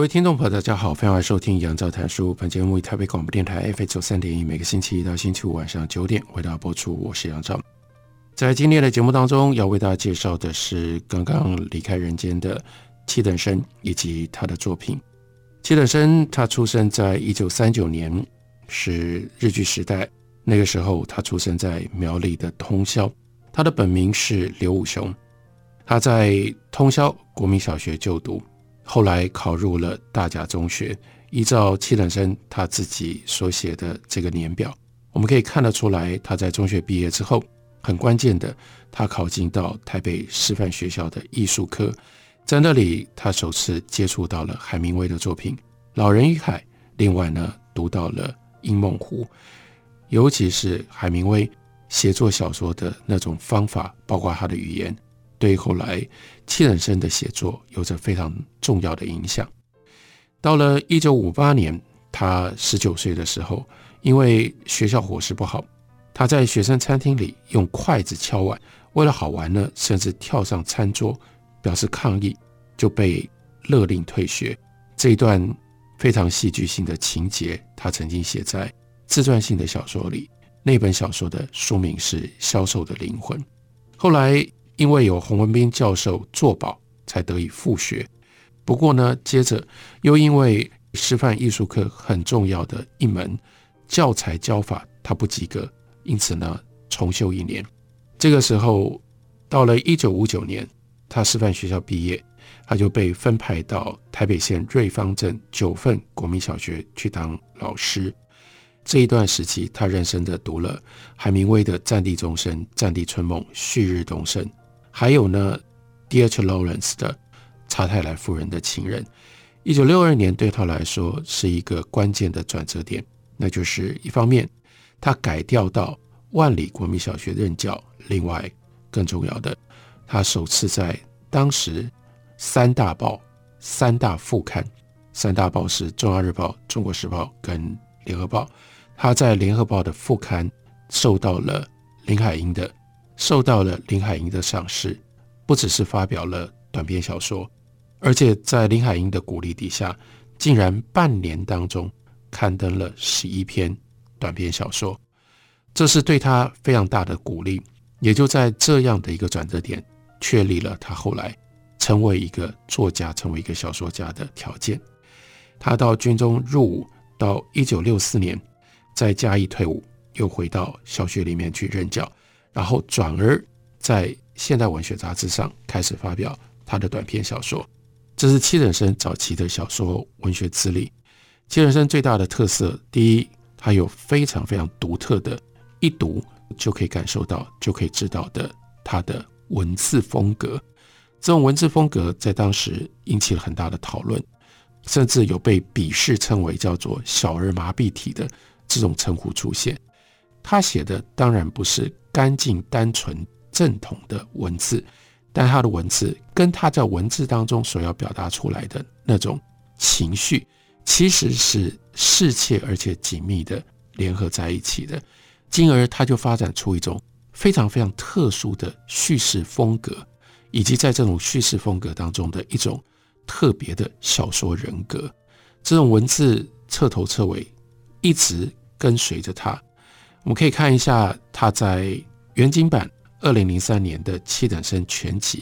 各位听众朋友，大家好，欢迎收听杨照谈书。本节目以台北广播电台 FM 九三点一，每个星期一到星期五晚上九点为大家播出。我是杨照。在今天的节目当中，要为大家介绍的是刚刚离开人间的七等生以及他的作品。七等生他出生在一九三九年，是日据时代。那个时候，他出生在苗栗的通霄。他的本名是刘武雄。他在通霄国民小学就读。后来考入了大甲中学。依照七等生他自己所写的这个年表，我们可以看得出来，他在中学毕业之后，很关键的，他考进到台北师范学校的艺术科，在那里，他首次接触到了海明威的作品《老人与海》。另外呢，读到了《樱梦湖》，尤其是海明威写作小说的那种方法，包括他的语言。对后来七人生的写作有着非常重要的影响。到了一九五八年，他十九岁的时候，因为学校伙食不好，他在学生餐厅里用筷子敲碗，为了好玩呢，甚至跳上餐桌表示抗议，就被勒令退学。这一段非常戏剧性的情节，他曾经写在自传性的小说里。那本小说的书名是《销售的灵魂》。后来。因为有洪文斌教授作保，才得以复学。不过呢，接着又因为师范艺术课很重要的一门教材教法他不及格，因此呢重修一年。这个时候到了一九五九年，他师范学校毕业，他就被分派到台北县瑞芳镇九份国民小学去当老师。这一段时期，他认真的读了海明威的《战地钟声》《战地春梦》《旭日东升》。还有呢，D.H. Lawrence 的《查泰莱夫人的情人》，一九六二年对他来说是一个关键的转折点。那就是一方面，他改调到万里国民小学任教；另外，更重要的，他首次在当时三大报、三大副刊，三大报是《中央日报》、《中国时报》跟《联合报》，他在《联合报》的副刊受到了林海音的。受到了林海音的赏识，不只是发表了短篇小说，而且在林海音的鼓励底下，竟然半年当中刊登了十一篇短篇小说，这是对他非常大的鼓励。也就在这样的一个转折点，确立了他后来成为一个作家、成为一个小说家的条件。他到军中入伍，到一九六四年在嘉义退伍，又回到小学里面去任教。然后转而在现代文学杂志上开始发表他的短篇小说，这是七人生早期的小说文学资历。七人生最大的特色，第一，他有非常非常独特的，一读就可以感受到、就可以知道的他的文字风格。这种文字风格在当时引起了很大的讨论，甚至有被鄙视称为叫做“小儿麻痹体”的这种称呼出现。他写的当然不是干净、单纯、正统的文字，但他的文字跟他在文字当中所要表达出来的那种情绪，其实是适切而且紧密的联合在一起的，进而他就发展出一种非常非常特殊的叙事风格，以及在这种叙事风格当中的一种特别的小说人格。这种文字彻头彻尾一直跟随着他。我们可以看一下他在原金版二零零三年的《七等生全集》，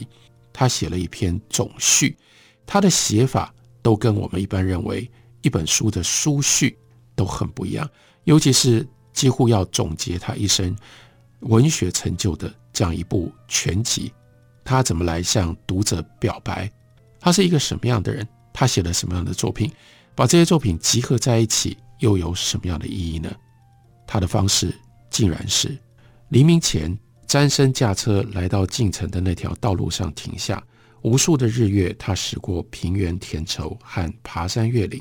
他写了一篇总序，他的写法都跟我们一般认为一本书的书序都很不一样，尤其是几乎要总结他一生文学成就的这样一部全集，他怎么来向读者表白？他是一个什么样的人？他写了什么样的作品？把这些作品集合在一起，又有什么样的意义呢？他的方式竟然是黎明前詹森驾车来到进城的那条道路上停下。无数的日月，他驶过平原田畴和爬山越岭，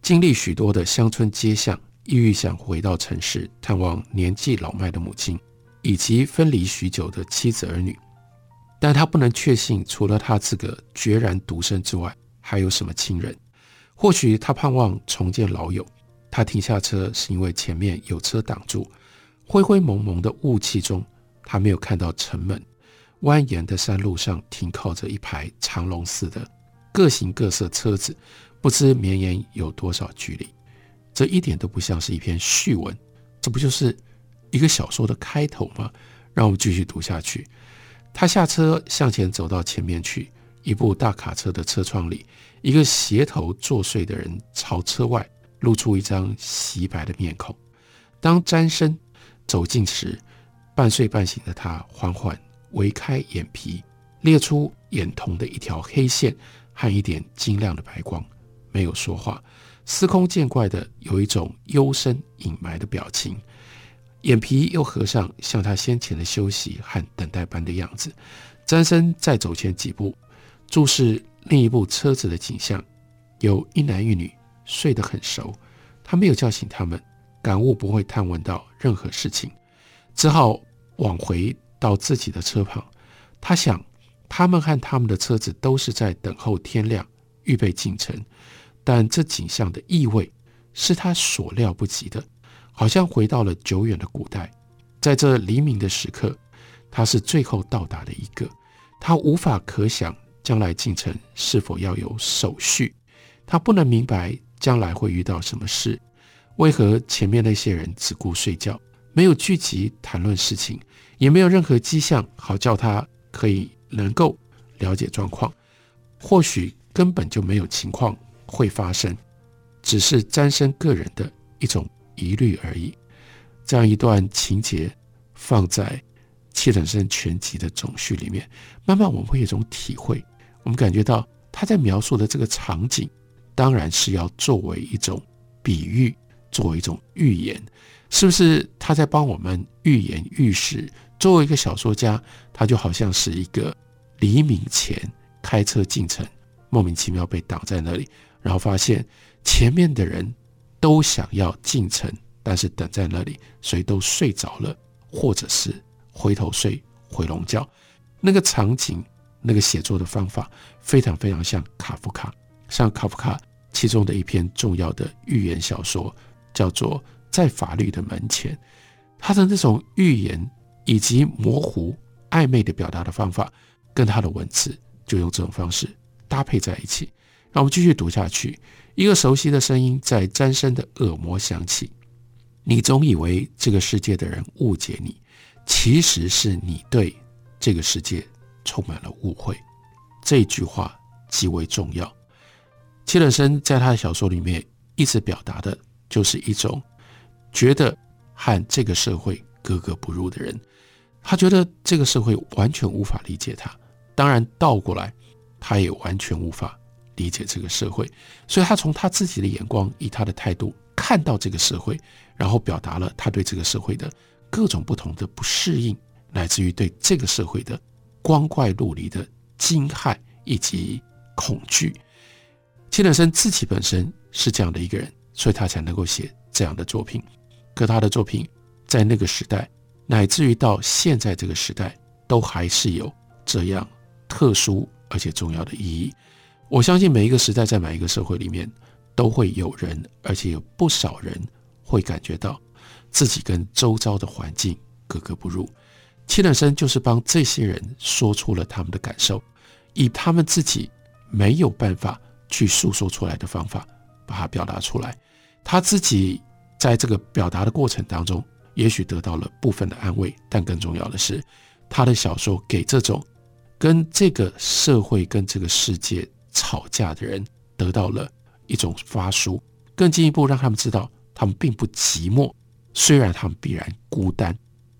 经历许多的乡村街巷，意欲想回到城市探望年纪老迈的母亲，以及分离许久的妻子儿女。但他不能确信，除了他这个决然独身之外，还有什么亲人。或许他盼望重见老友。他停下车，是因为前面有车挡住。灰灰蒙蒙的雾气中，他没有看到城门。蜿蜒的山路上停靠着一排长龙似的各形各色车子，不知绵延有多少距离。这一点都不像是一篇序文，这不就是一个小说的开头吗？让我们继续读下去。他下车向前走到前面去，一部大卡车的车窗里，一个斜头作祟的人朝车外露出一张洗白的面孔。当詹森走近时，半睡半醒的他缓缓。微开眼皮，裂出眼瞳的一条黑线和一点晶亮的白光，没有说话，司空见惯的有一种幽深隐埋的表情，眼皮又合上，像他先前的休息和等待般的样子。詹森再走前几步，注视另一部车子的景象，有一男一女睡得很熟，他没有叫醒他们，感悟不会探问到任何事情，只好往回。到自己的车旁，他想，他们和他们的车子都是在等候天亮，预备进城。但这景象的意味是他所料不及的，好像回到了久远的古代。在这黎明的时刻，他是最后到达的一个。他无法可想将来进城是否要有手续，他不能明白将来会遇到什么事。为何前面那些人只顾睡觉，没有聚集谈论事情？也没有任何迹象好叫他可以能够了解状况，或许根本就没有情况会发生，只是詹森个人的一种疑虑而已。这样一段情节放在《契等生全集》的总序里面，慢慢我们会有一种体会，我们感觉到他在描述的这个场景，当然是要作为一种比喻，作为一种预言，是不是他在帮我们预言预示？作为一个小说家，他就好像是一个黎明前开车进城，莫名其妙被挡在那里，然后发现前面的人都想要进城，但是等在那里，谁都睡着了，或者是回头睡回笼觉。那个场景，那个写作的方法，非常非常像卡夫卡，像卡夫卡其中的一篇重要的寓言小说，叫做《在法律的门前》，他的那种寓言。以及模糊暧昧的表达的方法，跟他的文字就用这种方式搭配在一起。让我们继续读下去。一个熟悉的声音在詹森的耳膜响起：“你总以为这个世界的人误解你，其实是你对这个世界充满了误会。”这句话极为重要。契尔森在他的小说里面一直表达的就是一种觉得和这个社会格格不入的人。他觉得这个社会完全无法理解他，当然倒过来，他也完全无法理解这个社会。所以他从他自己的眼光，以他的态度看到这个社会，然后表达了他对这个社会的各种不同的不适应，乃至于对这个社会的光怪陆离的惊骇以及恐惧。契尔森自己本身是这样的一个人，所以他才能够写这样的作品。可他的作品在那个时代。乃至于到现在这个时代，都还是有这样特殊而且重要的意义。我相信每一个时代，在每一个社会里面，都会有人，而且有不少人会感觉到自己跟周遭的环境格格不入。契尔森就是帮这些人说出了他们的感受，以他们自己没有办法去诉说出来的方法，把它表达出来。他自己在这个表达的过程当中。也许得到了部分的安慰，但更重要的是，他的小说给这种跟这个社会、跟这个世界吵架的人得到了一种发书，更进一步让他们知道他们并不寂寞，虽然他们必然孤单。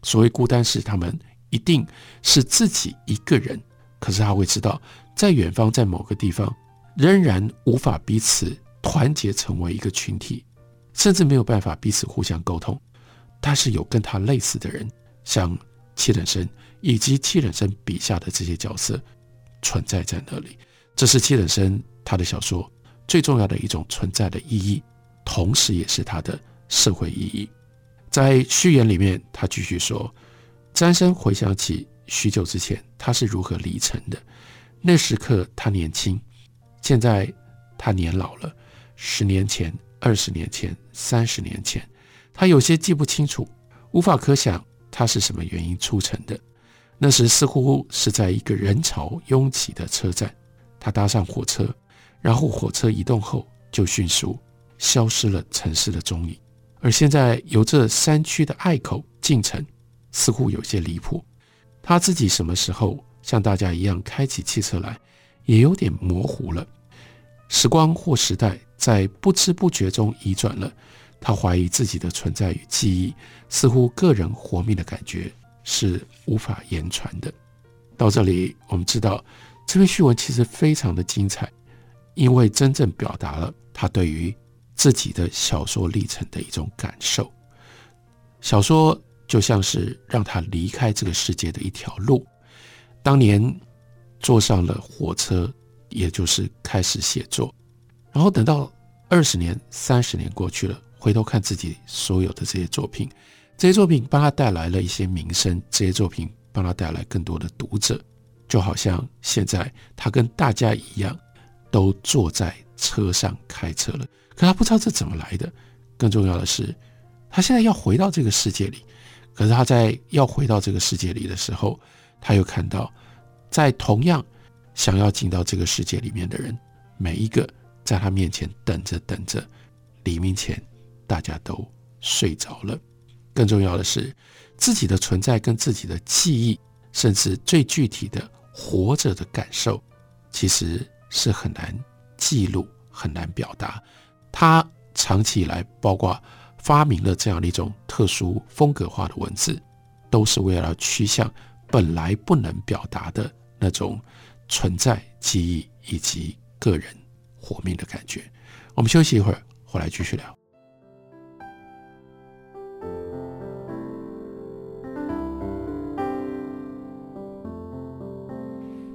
所谓孤单，是他们一定是自己一个人，可是他会知道，在远方，在某个地方，仍然无法彼此团结成为一个群体，甚至没有办法彼此互相沟通。但是有跟他类似的人，像七等生以及七等生笔下的这些角色存在在那里。这是七等生他的小说最重要的一种存在的意义，同时也是他的社会意义。在序言里面，他继续说：詹森回想起许久之前他是如何离城的，那时刻他年轻，现在他年老了。十年前、二十年前、三十年前，他有些记不清楚，无法可想他是什么原因出城的。那时似乎是在一个人潮拥挤的车站，他搭上火车，然后火车移动后就迅速消失了城市的踪影。而现在由这山区的隘口进城，似乎有些离谱。他自己什么时候像大家一样开起汽车来，也有点模糊了。时光或时代在不知不觉中移转了，他怀疑自己的存在与记忆，似乎个人活命的感觉是无法言传的。到这里，我们知道这篇序文其实非常的精彩，因为真正表达了他对于自己的小说历程的一种感受。小说就像是让他离开这个世界的一条路。当年坐上了火车。也就是开始写作，然后等到二十年、三十年过去了，回头看自己所有的这些作品，这些作品帮他带来了一些名声，这些作品帮他带来更多的读者，就好像现在他跟大家一样，都坐在车上开车了，可他不知道这怎么来的。更重要的是，他现在要回到这个世界里，可是他在要回到这个世界里的时候，他又看到在同样。想要进到这个世界里面的人，每一个在他面前等着等着，黎明前大家都睡着了。更重要的是，自己的存在跟自己的记忆，甚至最具体的活着的感受，其实是很难记录、很难表达。他长期以来，包括发明了这样的一种特殊风格化的文字，都是为了趋向本来不能表达的那种。存在、记忆以及个人活命的感觉。我们休息一会儿，回来继续聊。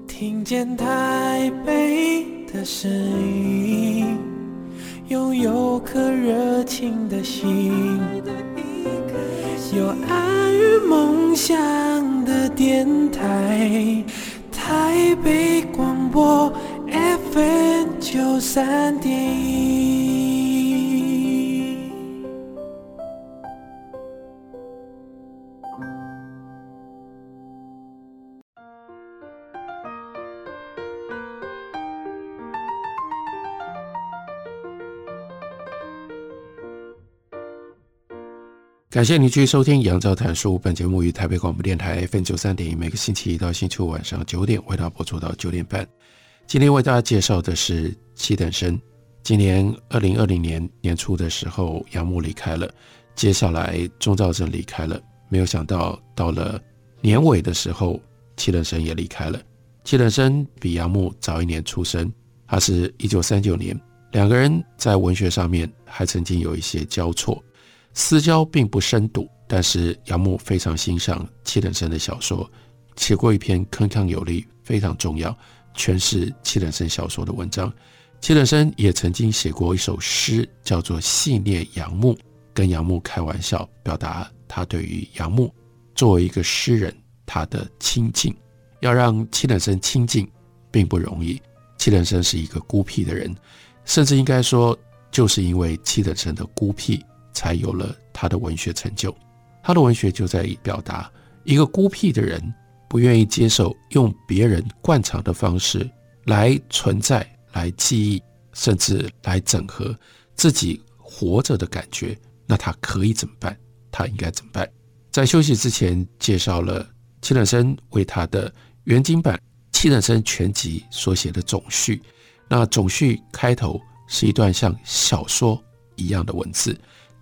听见台北的声音，拥有颗热情的心，有爱与梦想的电台。台北广播 FM 九三点一，感谢你继续收听《杨照谈书》。本节目于台北广播电台 FM 九三点一，每个星期一到星期五晚上九点，为大家播出到九点半。今天为大家介绍的是七等生。今年二零二零年年初的时候，杨牧离开了，接下来钟肇政离开了。没有想到，到了年尾的时候，七等生也离开了。七等生比杨牧早一年出生，他是一九三九年，两个人在文学上面还曾经有一些交错。私交并不深笃，但是杨牧非常欣赏七等生的小说，写过一篇铿锵有力、非常重要诠释七等生小说的文章。七等生也曾经写过一首诗，叫做《戏谑杨牧》，跟杨牧开玩笑，表达他对于杨牧作为一个诗人他的亲近。要让七等生亲近并不容易，七等生是一个孤僻的人，甚至应该说，就是因为七等生的孤僻。才有了他的文学成就。他的文学就在于表达一个孤僻的人不愿意接受用别人惯常的方式来存在、来记忆，甚至来整合自己活着的感觉。那他可以怎么办？他应该怎么办？在休息之前，介绍了七等生为他的原金版《七等生全集》所写的总序。那总序开头是一段像小说一样的文字。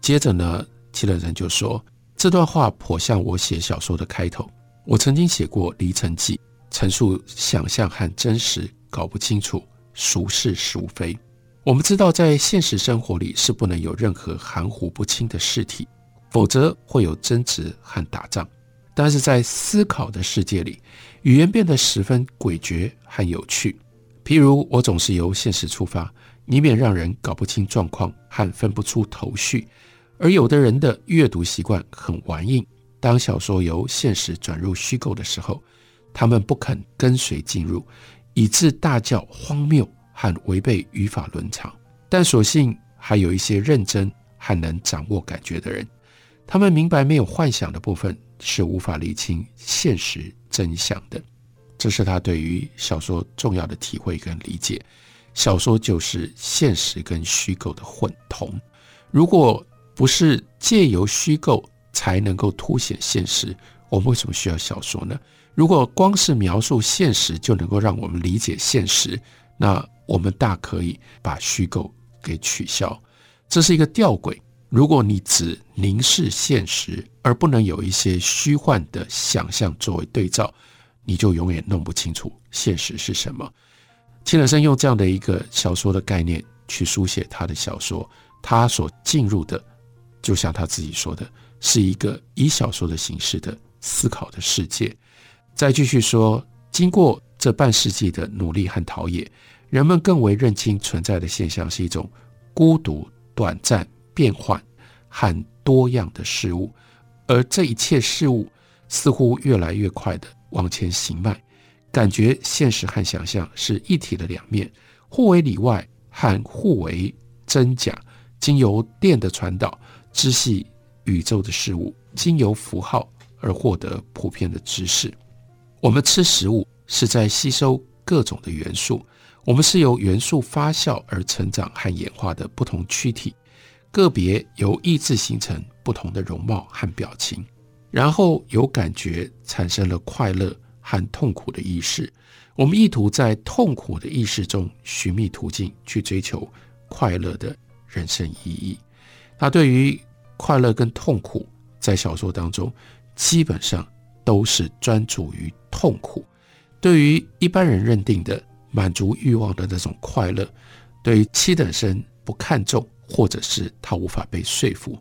接着呢，七等人就说，这段话颇像我写小说的开头。我曾经写过《离城记》，陈述想象和真实搞不清楚，孰是孰非。我们知道，在现实生活里是不能有任何含糊不清的事体，否则会有争执和打仗。但是在思考的世界里，语言变得十分诡谲和有趣。譬如，我总是由现实出发，以免让人搞不清状况和分不出头绪；而有的人的阅读习惯很顽硬，当小说由现实转入虚构的时候，他们不肯跟随进入，以致大叫荒谬和违背语法伦常。但所幸还有一些认真和能掌握感觉的人，他们明白没有幻想的部分是无法厘清现实真相的。这是他对于小说重要的体会跟理解。小说就是现实跟虚构的混同。如果不是借由虚构才能够凸显现实，我们为什么需要小说呢？如果光是描述现实就能够让我们理解现实，那我们大可以把虚构给取消。这是一个吊诡。如果你只凝视现实，而不能有一些虚幻的想象作为对照，你就永远弄不清楚现实是什么。亲本身用这样的一个小说的概念去书写他的小说，他所进入的，就像他自己说的，是一个以小说的形式的思考的世界。再继续说，经过这半世纪的努力和陶冶，人们更为认清存在的现象是一种孤独、短暂、变幻和多样的事物，而这一切事物似乎越来越快地往前行迈，感觉现实和想象是一体的两面，互为里外和互为真假，经由电的传导，知悉宇宙的事物，经由符号而获得普遍的知识。我们吃食物是在吸收各种的元素，我们是由元素发酵而成长和演化的不同躯体，个别由意志形成不同的容貌和表情，然后有感觉产生了快乐和痛苦的意识。我们意图在痛苦的意识中寻觅途径去追求快乐的人生意义。他对于快乐跟痛苦在小说当中基本上都是专注于。痛苦，对于一般人认定的满足欲望的那种快乐，对于七等生不看重，或者是他无法被说服，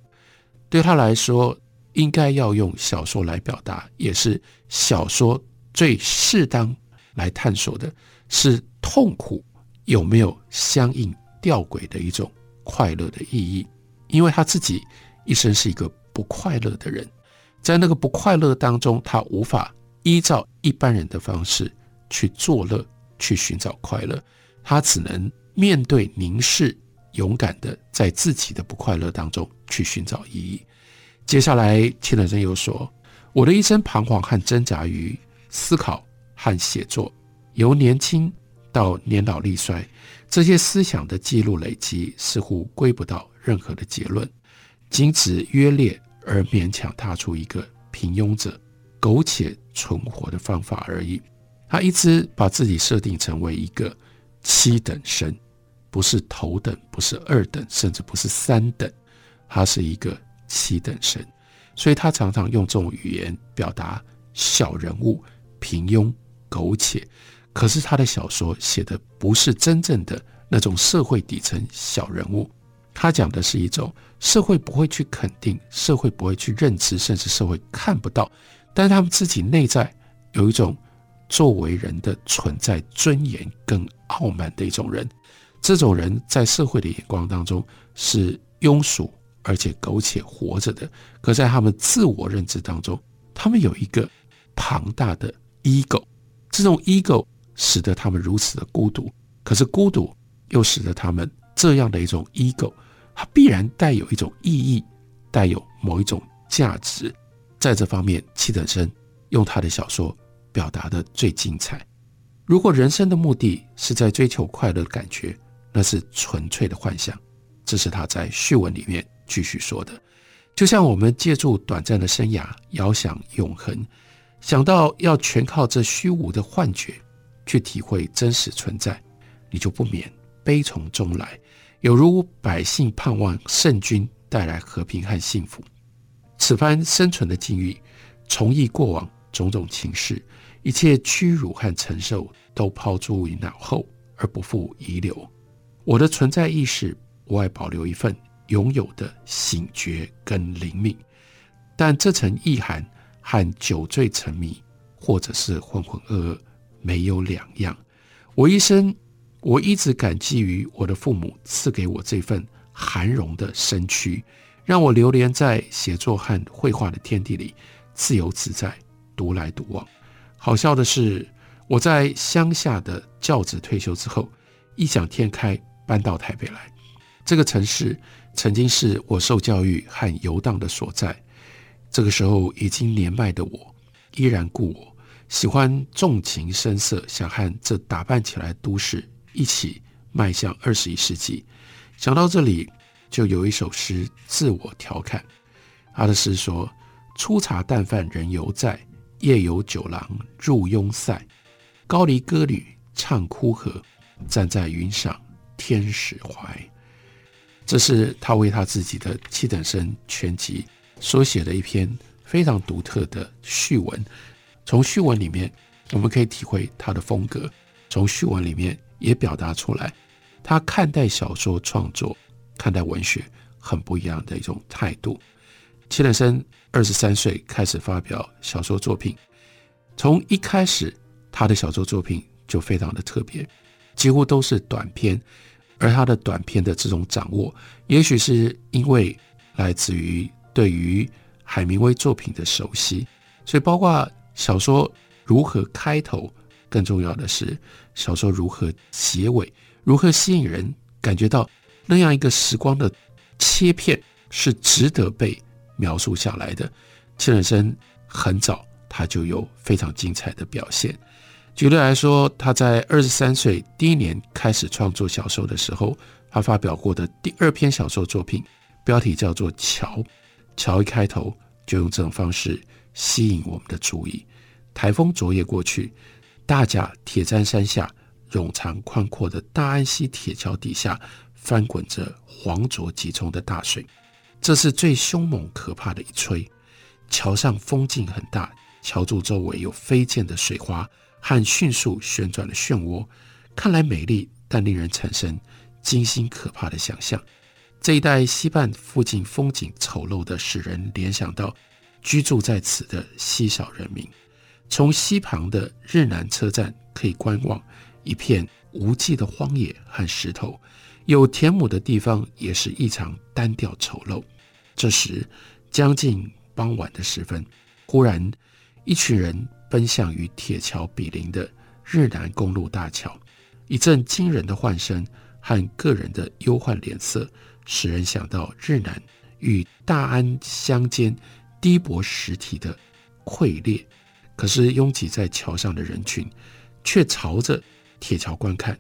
对他来说，应该要用小说来表达，也是小说最适当来探索的，是痛苦有没有相应吊诡的一种快乐的意义，因为他自己一生是一个不快乐的人，在那个不快乐当中，他无法。依照一般人的方式去作乐，去寻找快乐，他只能面对凝视，勇敢的在自己的不快乐当中去寻找意义。接下来，亲本身又说：“我的一生彷徨和挣扎于思考和写作，由年轻到年老力衰，这些思想的记录累积似乎归不到任何的结论，仅只约略而勉强踏出一个平庸者。”苟且存活的方法而已。他一直把自己设定成为一个七等生，不是头等，不是二等，甚至不是三等，他是一个七等生。所以他常常用这种语言表达小人物、平庸、苟且。可是他的小说写的不是真正的那种社会底层小人物，他讲的是一种社会不会去肯定、社会不会去认知，甚至社会看不到。但是他们自己内在有一种作为人的存在尊严跟傲慢的一种人，这种人在社会的眼光当中是庸俗而且苟且活着的，可在他们自我认知当中，他们有一个庞大的 ego，这种 ego 使得他们如此的孤独，可是孤独又使得他们这样的一种 ego，它必然带有一种意义，带有某一种价值。在这方面，七等生用他的小说表达的最精彩。如果人生的目的是在追求快乐的感觉，那是纯粹的幻想。这是他在序文里面继续说的。就像我们借助短暂的生涯遥想永恒，想到要全靠这虚无的幻觉去体会真实存在，你就不免悲从中来，有如百姓盼望圣君带来和平和幸福。此番生存的境遇，重忆过往种种情事，一切屈辱和承受都抛诸于脑后，而不复遗留。我的存在意识无外保留一份拥有的醒觉跟灵敏，但这层意涵和酒醉沉迷或者是浑浑噩噩没有两样。我一生，我一直感激于我的父母赐给我这份涵容的身躯，让我流连在写作和绘画的天地里，自由自在，独来独往。好笑的是，我在乡下的教子退休之后，异想天开搬到台北来。这个城市曾经是我受教育和游荡的所在。这个时候已经年迈的我，依然故我，喜欢纵情声色，想和这打扮起来都市一起迈向二十一世纪。想到这里，就有一首诗自我调侃。他的诗说：“粗茶淡饭人犹在，夜游酒郎入庸塞。高离歌女唱枯荷，站在云上天使怀。”这是他为他自己的七等生全集。所写的一篇非常独特的序文，从序文里面我们可以体会他的风格，从序文里面也表达出来他看待小说创作、看待文学很不一样的一种态度。齐等生二十三岁开始发表小说作品，从一开始他的小说作品就非常的特别，几乎都是短篇，而他的短篇的这种掌握，也许是因为来自于。对于海明威作品的熟悉，所以包括小说如何开头，更重要的是小说如何结尾，如何吸引人，感觉到那样一个时光的切片是值得被描述下来的。七等生很早他就有非常精彩的表现。举例来说，他在二十三岁第一年开始创作小说的时候，他发表过的第二篇小说作品，标题叫做《桥》。桥一开头就用这种方式吸引我们的注意。台风昨夜过去，大甲铁砧山下冗长宽阔的大安溪铁桥底下翻滚着黄浊急冲的大水，这是最凶猛可怕的一吹。桥上风劲很大，桥柱周围有飞溅的水花和迅速旋转的漩涡，看来美丽，但令人产生惊心可怕的想象。这一带溪畔附近风景丑陋的，使人联想到居住在此的稀少人民。从溪旁的日南车站可以观望一片无际的荒野和石头，有田亩的地方也是异常单调丑陋。这时将近傍晚的时分，忽然一群人奔向与铁桥比邻的日南公路大桥，一阵惊人的唤声和个人的忧患脸色。使人想到日南与大安乡间低薄实体的溃裂，可是拥挤在桥上的人群却朝着铁桥观看。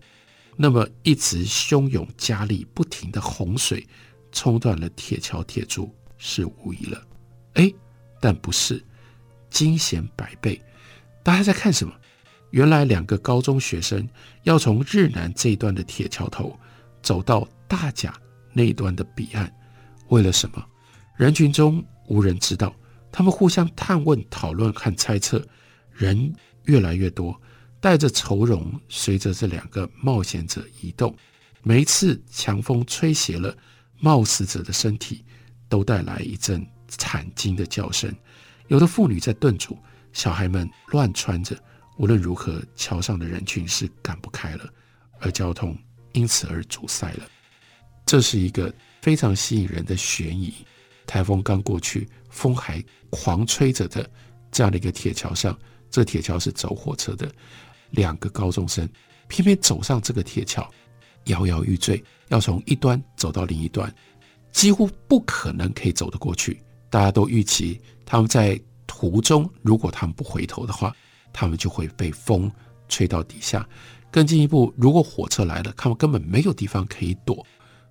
那么一直汹涌加力不停的洪水冲断了铁桥铁柱是无疑了，哎，但不是，惊险百倍。大家在看什么？原来两个高中学生要从日南这一端的铁桥头走到大甲。那一端的彼岸，为了什么？人群中无人知道。他们互相探问、讨论和猜测。人越来越多，带着愁容，随着这两个冒险者移动。每一次强风吹斜了冒死者的身体，都带来一阵惨惊的叫声。有的妇女在炖煮，小孩们乱窜着。无论如何，桥上的人群是赶不开了，而交通因此而阻塞了。这是一个非常吸引人的悬疑。台风刚过去，风还狂吹着的这样的一个铁桥上，这铁桥是走火车的。两个高中生偏偏走上这个铁桥，摇摇欲坠，要从一端走到另一端，几乎不可能可以走得过去。大家都预期他们在途中，如果他们不回头的话，他们就会被风吹到底下。更进一步，如果火车来了，他们根本没有地方可以躲。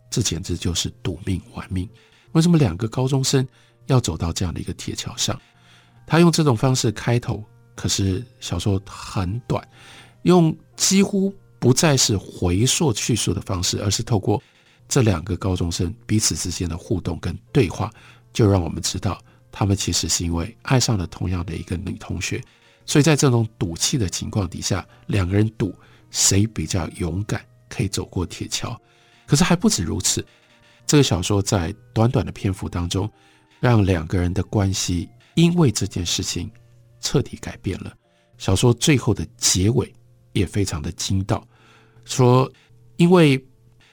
这简直就是赌命玩命！为什么两个高中生要走到这样的一个铁桥上？他用这种方式开头，可是小说很短，用几乎不再是回溯叙述的方式，而是透过这两个高中生彼此之间的互动跟对话，就让我们知道他们其实是因为爱上了同样的一个女同学，所以在这种赌气的情况底下，两个人赌谁比较勇敢，可以走过铁桥。可是还不止如此，这个小说在短短的篇幅当中，让两个人的关系因为这件事情彻底改变了。小说最后的结尾也非常的精到，说因为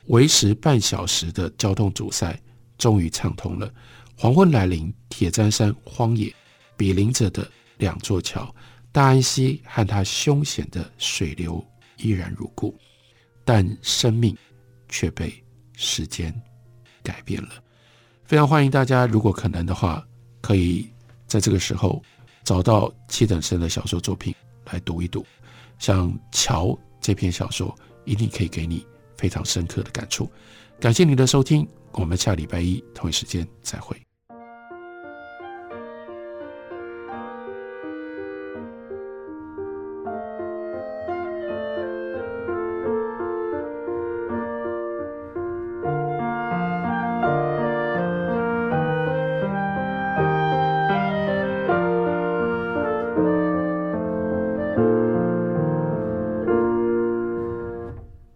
维持半小时的交通阻塞终于畅通了。黄昏来临，铁砧山荒野，比邻着的两座桥，大安溪和它凶险的水流依然如故，但生命却被时间改变了。非常欢迎大家，如果可能的话，可以在这个时候找到七等生的小说作品来读一读。像《桥》这篇小说，一定可以给你非常深刻的感触。感谢您的收听，我们下礼拜一同一时间再会。